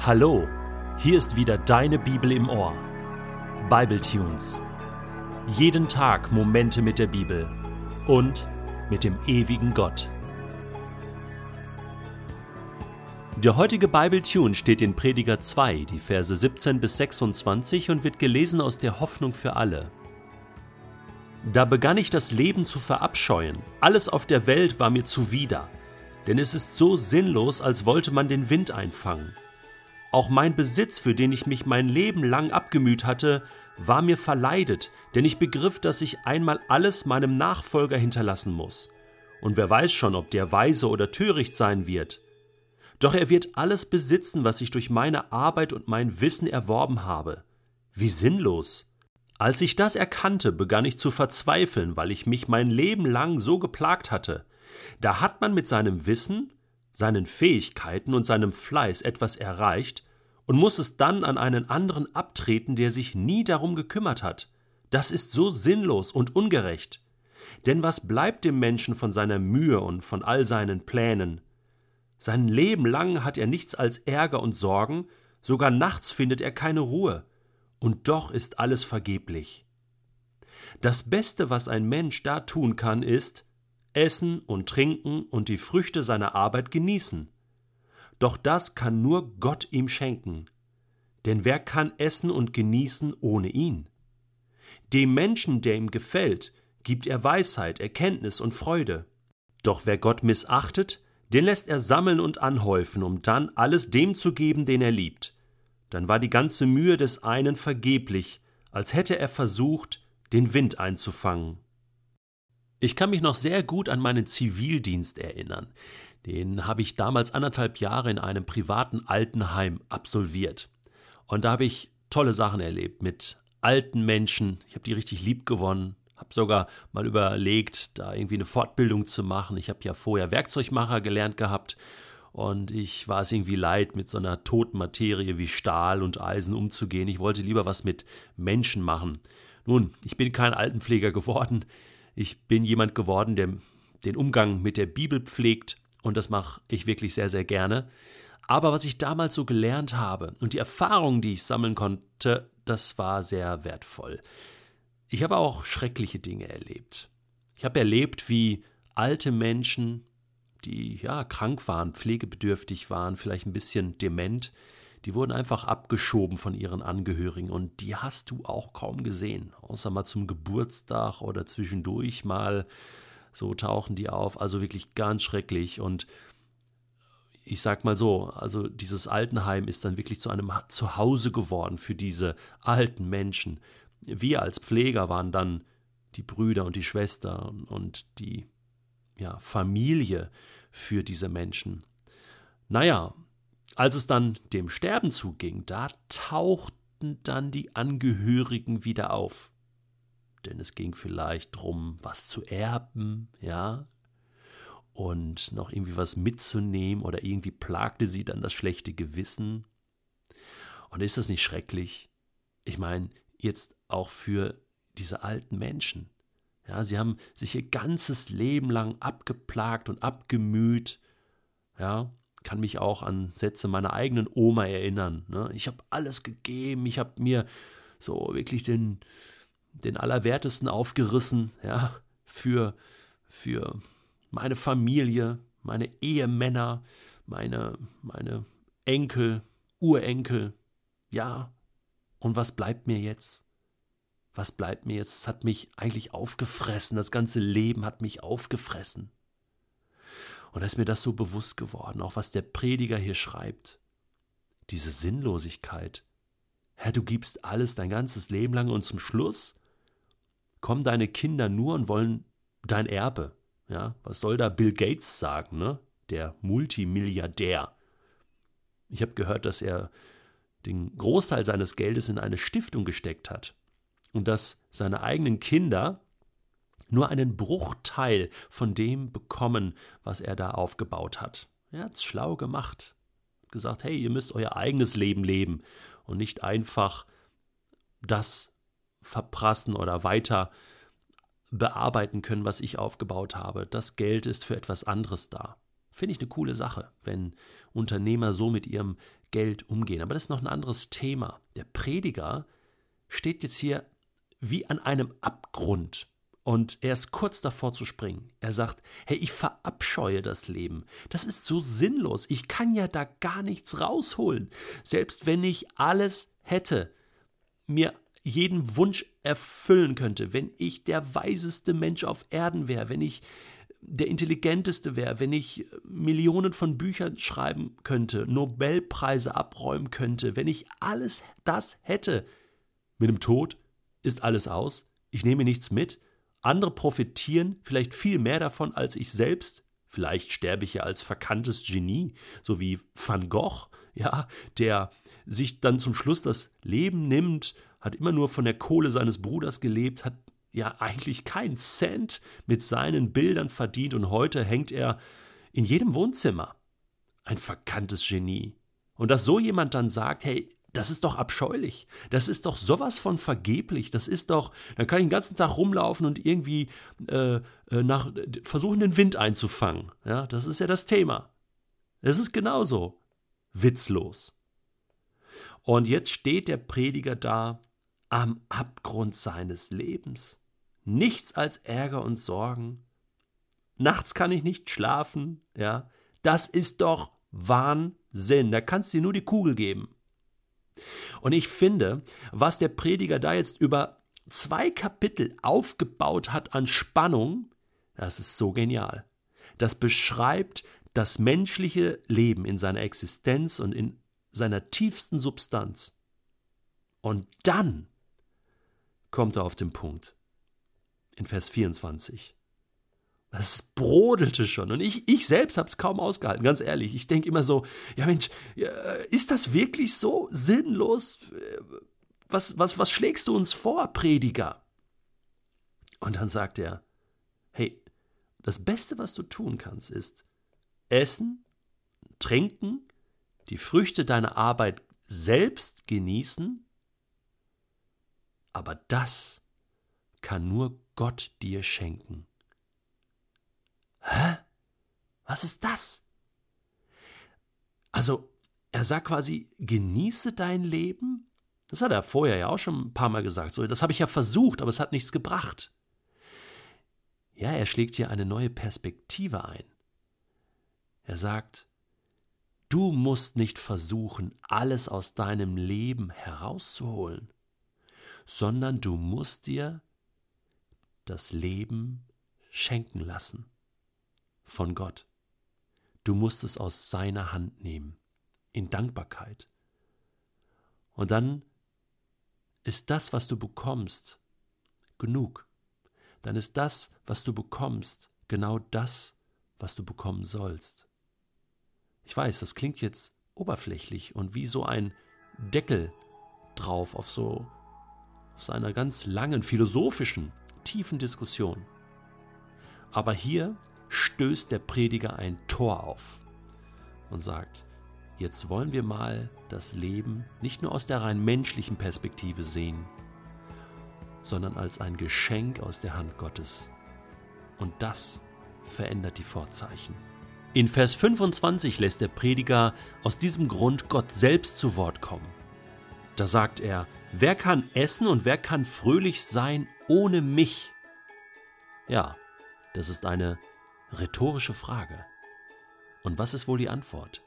Hallo, hier ist wieder deine Bibel im Ohr. Bible Tunes. Jeden Tag Momente mit der Bibel und mit dem ewigen Gott. Der heutige Bible Tune steht in Prediger 2, die Verse 17 bis 26 und wird gelesen aus der Hoffnung für alle. Da begann ich das Leben zu verabscheuen. Alles auf der Welt war mir zuwider. Denn es ist so sinnlos, als wollte man den Wind einfangen. Auch mein Besitz, für den ich mich mein Leben lang abgemüht hatte, war mir verleidet, denn ich begriff, dass ich einmal alles meinem Nachfolger hinterlassen muss. Und wer weiß schon, ob der weise oder töricht sein wird. Doch er wird alles besitzen, was ich durch meine Arbeit und mein Wissen erworben habe. Wie sinnlos. Als ich das erkannte, begann ich zu verzweifeln, weil ich mich mein Leben lang so geplagt hatte. Da hat man mit seinem Wissen, seinen Fähigkeiten und seinem Fleiß etwas erreicht und muss es dann an einen anderen abtreten, der sich nie darum gekümmert hat. Das ist so sinnlos und ungerecht. Denn was bleibt dem Menschen von seiner Mühe und von all seinen Plänen? Sein Leben lang hat er nichts als Ärger und Sorgen, sogar nachts findet er keine Ruhe, und doch ist alles vergeblich. Das Beste, was ein Mensch da tun kann, ist, essen und trinken und die Früchte seiner Arbeit genießen. Doch das kann nur Gott ihm schenken. Denn wer kann essen und genießen ohne ihn? Dem Menschen, der ihm gefällt, gibt er Weisheit, Erkenntnis und Freude. Doch wer Gott missachtet, den lässt er sammeln und anhäufen, um dann alles dem zu geben, den er liebt. Dann war die ganze Mühe des einen vergeblich, als hätte er versucht, den Wind einzufangen. Ich kann mich noch sehr gut an meinen Zivildienst erinnern. Den habe ich damals anderthalb Jahre in einem privaten Altenheim absolviert. Und da habe ich tolle Sachen erlebt mit alten Menschen. Ich habe die richtig lieb gewonnen. Habe sogar mal überlegt, da irgendwie eine Fortbildung zu machen. Ich habe ja vorher Werkzeugmacher gelernt gehabt und ich war es irgendwie leid, mit so einer toten Materie wie Stahl und Eisen umzugehen. Ich wollte lieber was mit Menschen machen. Nun, ich bin kein Altenpfleger geworden. Ich bin jemand geworden, der den Umgang mit der Bibel pflegt und das mache ich wirklich sehr, sehr gerne. Aber was ich damals so gelernt habe und die Erfahrungen, die ich sammeln konnte, das war sehr wertvoll. Ich habe auch schreckliche Dinge erlebt. Ich habe erlebt, wie alte Menschen, die ja krank waren, pflegebedürftig waren, vielleicht ein bisschen dement, die wurden einfach abgeschoben von ihren Angehörigen und die hast du auch kaum gesehen, außer mal zum Geburtstag oder zwischendurch mal so tauchen die auf, also wirklich ganz schrecklich und ich sag mal so, also dieses Altenheim ist dann wirklich zu einem Zuhause geworden für diese alten Menschen. Wir als Pfleger waren dann die Brüder und die Schwestern und die ja, Familie für diese Menschen. Naja, als es dann dem Sterben zuging, da tauchten dann die Angehörigen wieder auf. Denn es ging vielleicht darum, was zu erben, ja, und noch irgendwie was mitzunehmen oder irgendwie plagte sie dann das schlechte Gewissen. Und ist das nicht schrecklich? Ich meine, jetzt auch für diese alten Menschen. Ja, sie haben sich ihr ganzes Leben lang abgeplagt und abgemüht, ja, kann mich auch an Sätze meiner eigenen Oma erinnern. Ne? Ich habe alles gegeben, ich habe mir so wirklich den, den Allerwertesten aufgerissen, ja, für, für meine Familie, meine Ehemänner, meine, meine Enkel, Urenkel. Ja, und was bleibt mir jetzt? Was bleibt mir jetzt? Es hat mich eigentlich aufgefressen, das ganze Leben hat mich aufgefressen. Und da ist mir das so bewusst geworden, auch was der Prediger hier schreibt. Diese Sinnlosigkeit. Herr, du gibst alles dein ganzes Leben lang und zum Schluss kommen deine Kinder nur und wollen dein Erbe. Ja, was soll da Bill Gates sagen, ne? Der Multimilliardär. Ich habe gehört, dass er den Großteil seines Geldes in eine Stiftung gesteckt hat und dass seine eigenen Kinder nur einen Bruchteil von dem bekommen, was er da aufgebaut hat. Er hat es schlau gemacht. Gesagt, hey, ihr müsst euer eigenes Leben leben und nicht einfach das verprassen oder weiter bearbeiten können, was ich aufgebaut habe. Das Geld ist für etwas anderes da. Finde ich eine coole Sache, wenn Unternehmer so mit ihrem Geld umgehen. Aber das ist noch ein anderes Thema. Der Prediger steht jetzt hier wie an einem Abgrund und er ist kurz davor zu springen. Er sagt, hey, ich verabscheue das Leben. Das ist so sinnlos. Ich kann ja da gar nichts rausholen. Selbst wenn ich alles hätte, mir jeden Wunsch erfüllen könnte, wenn ich der weiseste Mensch auf Erden wäre, wenn ich der intelligenteste wäre, wenn ich Millionen von Büchern schreiben könnte, Nobelpreise abräumen könnte, wenn ich alles das hätte. Mit dem Tod ist alles aus, ich nehme nichts mit, andere profitieren vielleicht viel mehr davon als ich selbst. Vielleicht sterbe ich ja als verkanntes Genie, so wie Van Gogh, ja, der sich dann zum Schluss das Leben nimmt, hat immer nur von der Kohle seines Bruders gelebt, hat ja eigentlich keinen Cent mit seinen Bildern verdient und heute hängt er in jedem Wohnzimmer. Ein verkanntes Genie. Und dass so jemand dann sagt, hey, das ist doch abscheulich. Das ist doch sowas von vergeblich. Das ist doch, dann kann ich den ganzen Tag rumlaufen und irgendwie äh, äh, nach, versuchen, den Wind einzufangen. Ja, das ist ja das Thema. Es ist genauso witzlos. Und jetzt steht der Prediger da am Abgrund seines Lebens. Nichts als Ärger und Sorgen. Nachts kann ich nicht schlafen, ja. Das ist doch Wahnsinn. Da kannst du dir nur die Kugel geben. Und ich finde, was der Prediger da jetzt über zwei Kapitel aufgebaut hat an Spannung, das ist so genial. Das beschreibt das menschliche Leben in seiner Existenz und in seiner tiefsten Substanz. Und dann kommt er auf den Punkt. In Vers 24. Es brodelte schon. Und ich, ich selbst habe es kaum ausgehalten, ganz ehrlich. Ich denke immer so, ja Mensch, ist das wirklich so sinnlos? Was, was, was schlägst du uns vor, Prediger? Und dann sagt er, hey, das Beste, was du tun kannst, ist essen, trinken, die Früchte deiner Arbeit selbst genießen, aber das kann nur Gott dir schenken. Hä? Was ist das? Also, er sagt quasi, genieße dein Leben. Das hat er vorher ja auch schon ein paar Mal gesagt. So, das habe ich ja versucht, aber es hat nichts gebracht. Ja, er schlägt hier eine neue Perspektive ein. Er sagt, du musst nicht versuchen, alles aus deinem Leben herauszuholen, sondern du musst dir das Leben schenken lassen von Gott. Du musst es aus seiner Hand nehmen, in Dankbarkeit. Und dann ist das, was du bekommst, genug. Dann ist das, was du bekommst, genau das, was du bekommen sollst. Ich weiß, das klingt jetzt oberflächlich und wie so ein Deckel drauf auf so auf so einer ganz langen philosophischen, tiefen Diskussion. Aber hier stößt der Prediger ein Tor auf und sagt, jetzt wollen wir mal das Leben nicht nur aus der rein menschlichen Perspektive sehen, sondern als ein Geschenk aus der Hand Gottes. Und das verändert die Vorzeichen. In Vers 25 lässt der Prediger aus diesem Grund Gott selbst zu Wort kommen. Da sagt er, wer kann essen und wer kann fröhlich sein ohne mich? Ja, das ist eine Rhetorische Frage. Und was ist wohl die Antwort?